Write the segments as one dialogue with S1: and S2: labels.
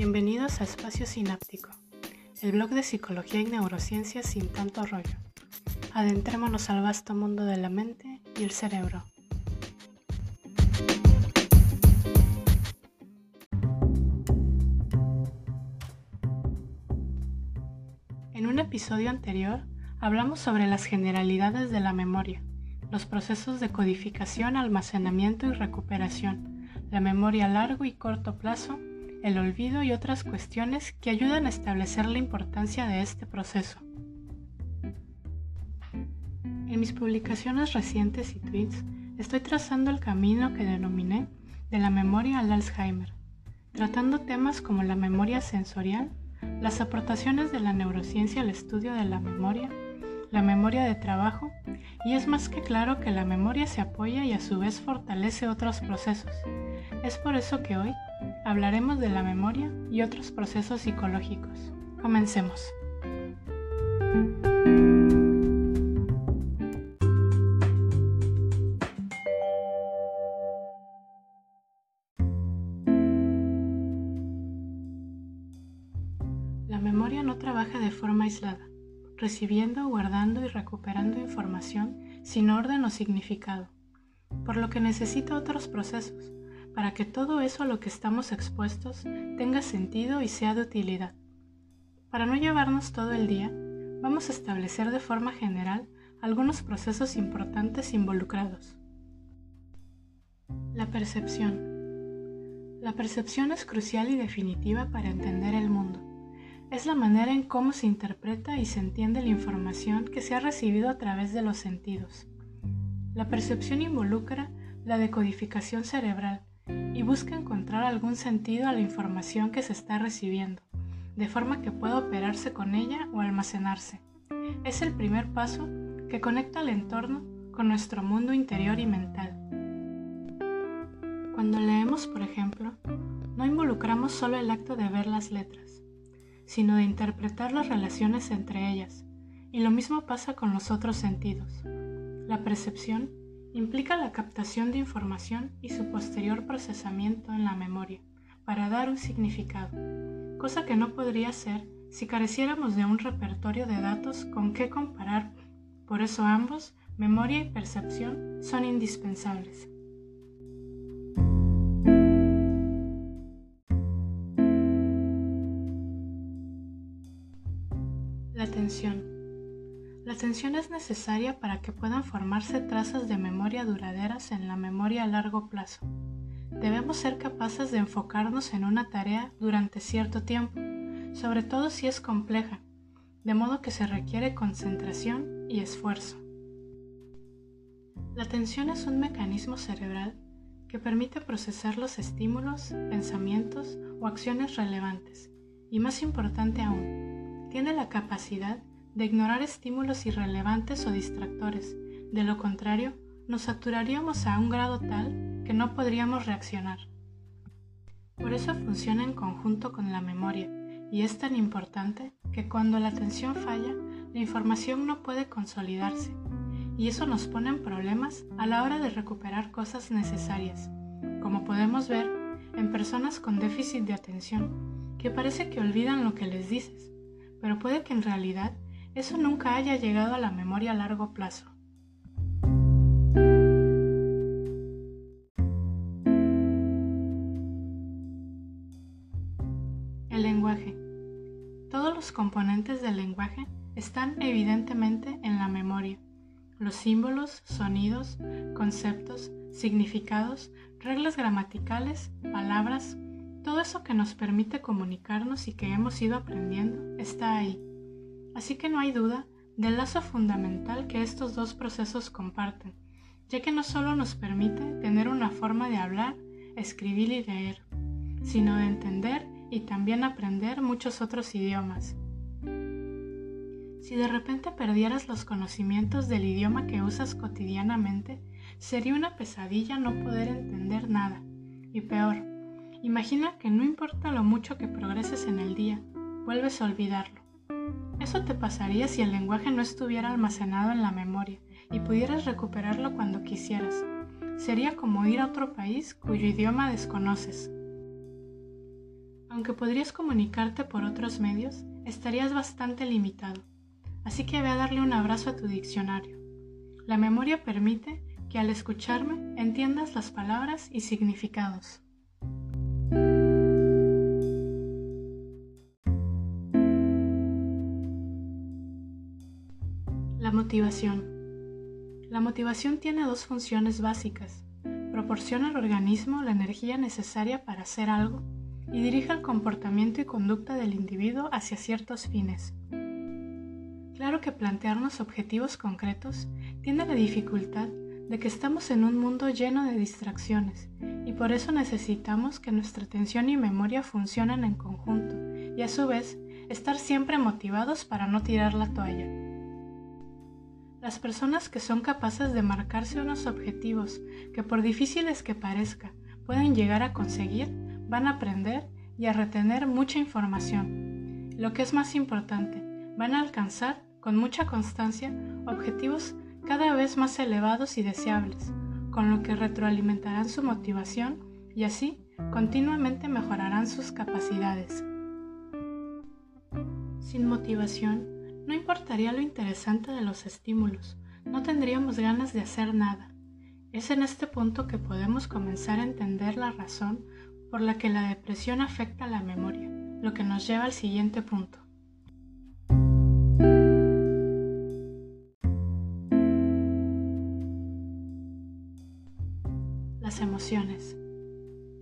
S1: Bienvenidos a Espacio Sináptico, el blog de psicología y neurociencia sin tanto rollo. Adentrémonos al vasto mundo de la mente y el cerebro. En un episodio anterior hablamos sobre las generalidades de la memoria, los procesos de codificación, almacenamiento y recuperación, la memoria a largo y corto plazo, el olvido y otras cuestiones que ayudan a establecer la importancia de este proceso. En mis publicaciones recientes y tweets estoy trazando el camino que denominé de la memoria al Alzheimer, tratando temas como la memoria sensorial, las aportaciones de la neurociencia al estudio de la memoria, la memoria de trabajo, y es más que claro que la memoria se apoya y a su vez fortalece otros procesos. Es por eso que hoy hablaremos de la memoria y otros procesos psicológicos. Comencemos. La memoria no trabaja de forma aislada, recibiendo, guardando y recuperando información sin orden o significado, por lo que necesita otros procesos para que todo eso a lo que estamos expuestos tenga sentido y sea de utilidad. Para no llevarnos todo el día, vamos a establecer de forma general algunos procesos importantes involucrados. La percepción. La percepción es crucial y definitiva para entender el mundo. Es la manera en cómo se interpreta y se entiende la información que se ha recibido a través de los sentidos. La percepción involucra la decodificación cerebral y busca encontrar algún sentido a la información que se está recibiendo, de forma que pueda operarse con ella o almacenarse. Es el primer paso que conecta el entorno con nuestro mundo interior y mental. Cuando leemos, por ejemplo, no involucramos solo el acto de ver las letras, sino de interpretar las relaciones entre ellas, y lo mismo pasa con los otros sentidos. La percepción implica la captación de información y su posterior procesamiento en la memoria para dar un significado, cosa que no podría ser si careciéramos de un repertorio de datos con qué comparar. Por eso ambos, memoria y percepción, son indispensables. La atención. La atención es necesaria para que puedan formarse trazas de memoria duraderas en la memoria a largo plazo. Debemos ser capaces de enfocarnos en una tarea durante cierto tiempo, sobre todo si es compleja, de modo que se requiere concentración y esfuerzo. La atención es un mecanismo cerebral que permite procesar los estímulos, pensamientos o acciones relevantes, y más importante aún, tiene la capacidad de ignorar estímulos irrelevantes o distractores. De lo contrario, nos saturaríamos a un grado tal que no podríamos reaccionar. Por eso funciona en conjunto con la memoria y es tan importante que cuando la atención falla, la información no puede consolidarse y eso nos pone en problemas a la hora de recuperar cosas necesarias, como podemos ver en personas con déficit de atención, que parece que olvidan lo que les dices, pero puede que en realidad eso nunca haya llegado a la memoria a largo plazo. El lenguaje. Todos los componentes del lenguaje están evidentemente en la memoria. Los símbolos, sonidos, conceptos, significados, reglas gramaticales, palabras, todo eso que nos permite comunicarnos y que hemos ido aprendiendo está ahí Así que no hay duda del lazo fundamental que estos dos procesos comparten, ya que no solo nos permite tener una forma de hablar, escribir y leer, sino de entender y también aprender muchos otros idiomas. Si de repente perdieras los conocimientos del idioma que usas cotidianamente, sería una pesadilla no poder entender nada. Y peor, imagina que no importa lo mucho que progreses en el día, vuelves a olvidarlo. Eso te pasaría si el lenguaje no estuviera almacenado en la memoria y pudieras recuperarlo cuando quisieras. Sería como ir a otro país cuyo idioma desconoces. Aunque podrías comunicarte por otros medios, estarías bastante limitado. Así que ve a darle un abrazo a tu diccionario. La memoria permite que al escucharme entiendas las palabras y significados. Motivación. La motivación tiene dos funciones básicas. Proporciona al organismo la energía necesaria para hacer algo y dirige el comportamiento y conducta del individuo hacia ciertos fines. Claro que plantearnos objetivos concretos tiene la dificultad de que estamos en un mundo lleno de distracciones y por eso necesitamos que nuestra atención y memoria funcionen en conjunto y a su vez estar siempre motivados para no tirar la toalla. Las personas que son capaces de marcarse unos objetivos que por difíciles que parezca pueden llegar a conseguir, van a aprender y a retener mucha información. Lo que es más importante, van a alcanzar con mucha constancia objetivos cada vez más elevados y deseables, con lo que retroalimentarán su motivación y así continuamente mejorarán sus capacidades. Sin motivación, no importaría lo interesante de los estímulos, no tendríamos ganas de hacer nada. Es en este punto que podemos comenzar a entender la razón por la que la depresión afecta la memoria, lo que nos lleva al siguiente punto. emociones.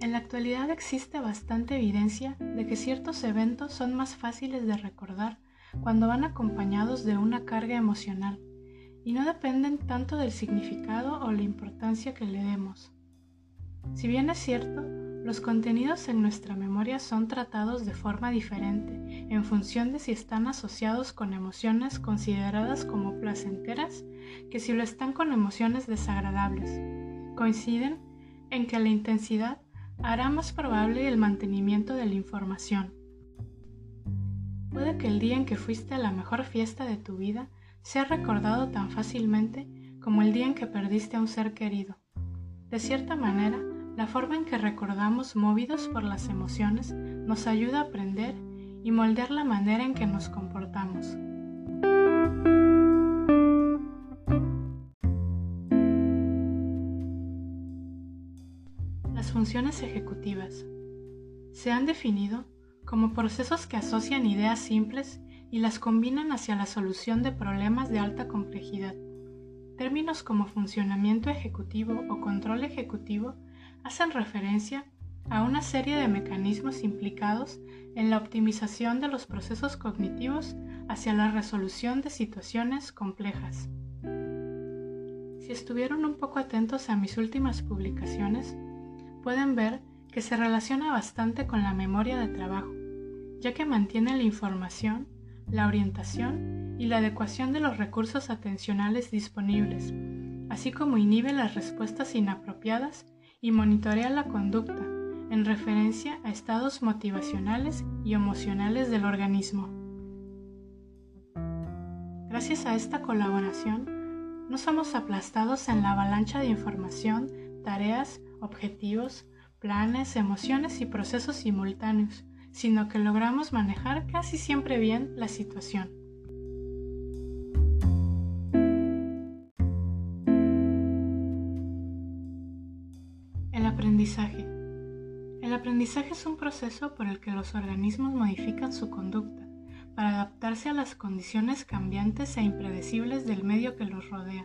S1: En la actualidad existe bastante evidencia de que ciertos eventos son más fáciles de recordar cuando van acompañados de una carga emocional y no dependen tanto del significado o la importancia que le demos. Si bien es cierto, los contenidos en nuestra memoria son tratados de forma diferente en función de si están asociados con emociones consideradas como placenteras que si lo están con emociones desagradables. Coinciden en que la intensidad hará más probable el mantenimiento de la información. Puede que el día en que fuiste a la mejor fiesta de tu vida sea recordado tan fácilmente como el día en que perdiste a un ser querido. De cierta manera, la forma en que recordamos movidos por las emociones nos ayuda a aprender y moldear la manera en que nos comportamos. funciones ejecutivas. Se han definido como procesos que asocian ideas simples y las combinan hacia la solución de problemas de alta complejidad. Términos como funcionamiento ejecutivo o control ejecutivo hacen referencia a una serie de mecanismos implicados en la optimización de los procesos cognitivos hacia la resolución de situaciones complejas. Si estuvieron un poco atentos a mis últimas publicaciones, pueden ver que se relaciona bastante con la memoria de trabajo, ya que mantiene la información, la orientación y la adecuación de los recursos atencionales disponibles, así como inhibe las respuestas inapropiadas y monitorea la conducta en referencia a estados motivacionales y emocionales del organismo. Gracias a esta colaboración, no somos aplastados en la avalancha de información, tareas objetivos, planes, emociones y procesos simultáneos, sino que logramos manejar casi siempre bien la situación. El aprendizaje. El aprendizaje es un proceso por el que los organismos modifican su conducta para adaptarse a las condiciones cambiantes e impredecibles del medio que los rodea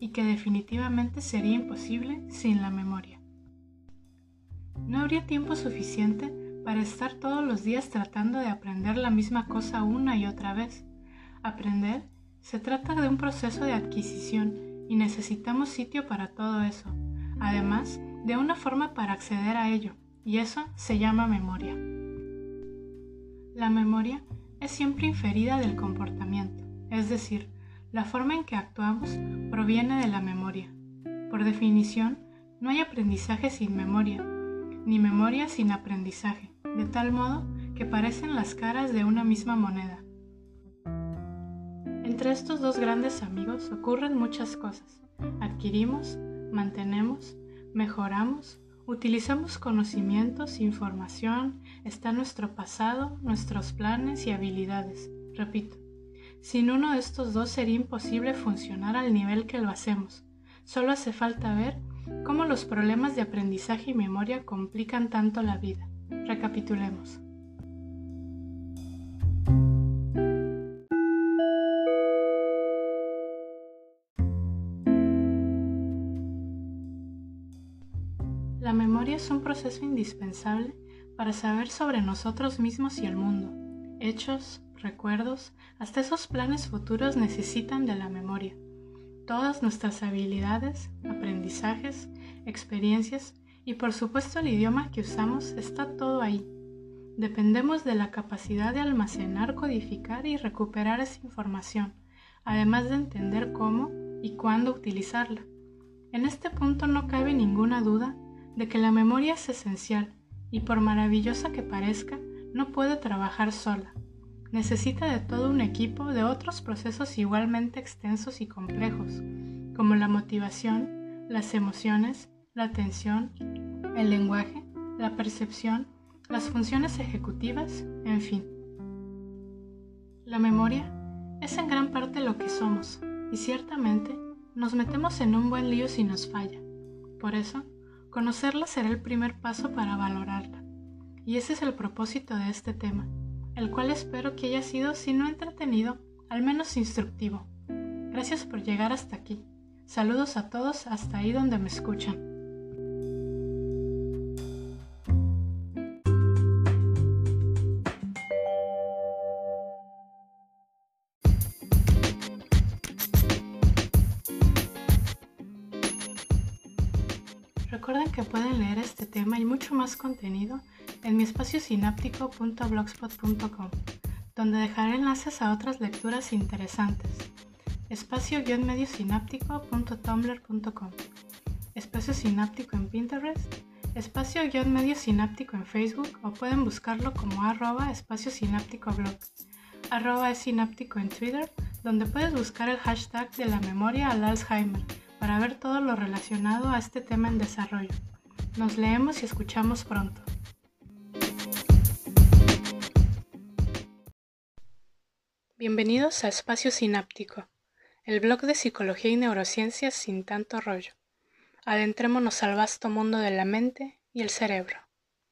S1: y que definitivamente sería imposible sin la memoria. No habría tiempo suficiente para estar todos los días tratando de aprender la misma cosa una y otra vez. Aprender se trata de un proceso de adquisición y necesitamos sitio para todo eso, además de una forma para acceder a ello, y eso se llama memoria. La memoria es siempre inferida del comportamiento, es decir, la forma en que actuamos proviene de la memoria. Por definición, no hay aprendizaje sin memoria, ni memoria sin aprendizaje, de tal modo que parecen las caras de una misma moneda. Entre estos dos grandes amigos ocurren muchas cosas. Adquirimos, mantenemos, mejoramos Utilizamos conocimientos, información, está nuestro pasado, nuestros planes y habilidades. Repito, sin uno de estos dos sería imposible funcionar al nivel que lo hacemos. Solo hace falta ver cómo los problemas de aprendizaje y memoria complican tanto la vida. Recapitulemos. La memoria es un proceso indispensable para saber sobre nosotros mismos y el mundo. Hechos, recuerdos, hasta esos planes futuros necesitan de la memoria. Todas nuestras habilidades, aprendizajes, experiencias y por supuesto el idioma que usamos está todo ahí. Dependemos de la capacidad de almacenar, codificar y recuperar esa información, además de entender cómo y cuándo utilizarla. En este punto no cabe ninguna duda de que la memoria es esencial y por maravillosa que parezca, no puede trabajar sola. Necesita de todo un equipo de otros procesos igualmente extensos y complejos, como la motivación, las emociones, la atención, el lenguaje, la percepción, las funciones ejecutivas, en fin. La memoria es en gran parte lo que somos y ciertamente nos metemos en un buen lío si nos falla. Por eso, Conocerla será el primer paso para valorarla. Y ese es el propósito de este tema, el cual espero que haya sido, si no entretenido, al menos instructivo. Gracias por llegar hasta aquí. Saludos a todos hasta ahí donde me escuchan. Recuerden que pueden leer este tema y mucho más contenido en mi espacio sináptico.blogspot.com, donde dejaré enlaces a otras lecturas interesantes. Espacio-mediosináptico.tumblr.com Espacio Sináptico en Pinterest, espacio-medio sináptico en Facebook o pueden buscarlo como arroba espacio sináptico blog, arroba en Twitter, donde puedes buscar el hashtag de la memoria al Alzheimer para ver todo lo relacionado a este tema en desarrollo. Nos leemos y escuchamos pronto. Bienvenidos a Espacio Sináptico, el blog de psicología y neurociencias sin tanto rollo. Adentrémonos al vasto mundo de la mente y el cerebro.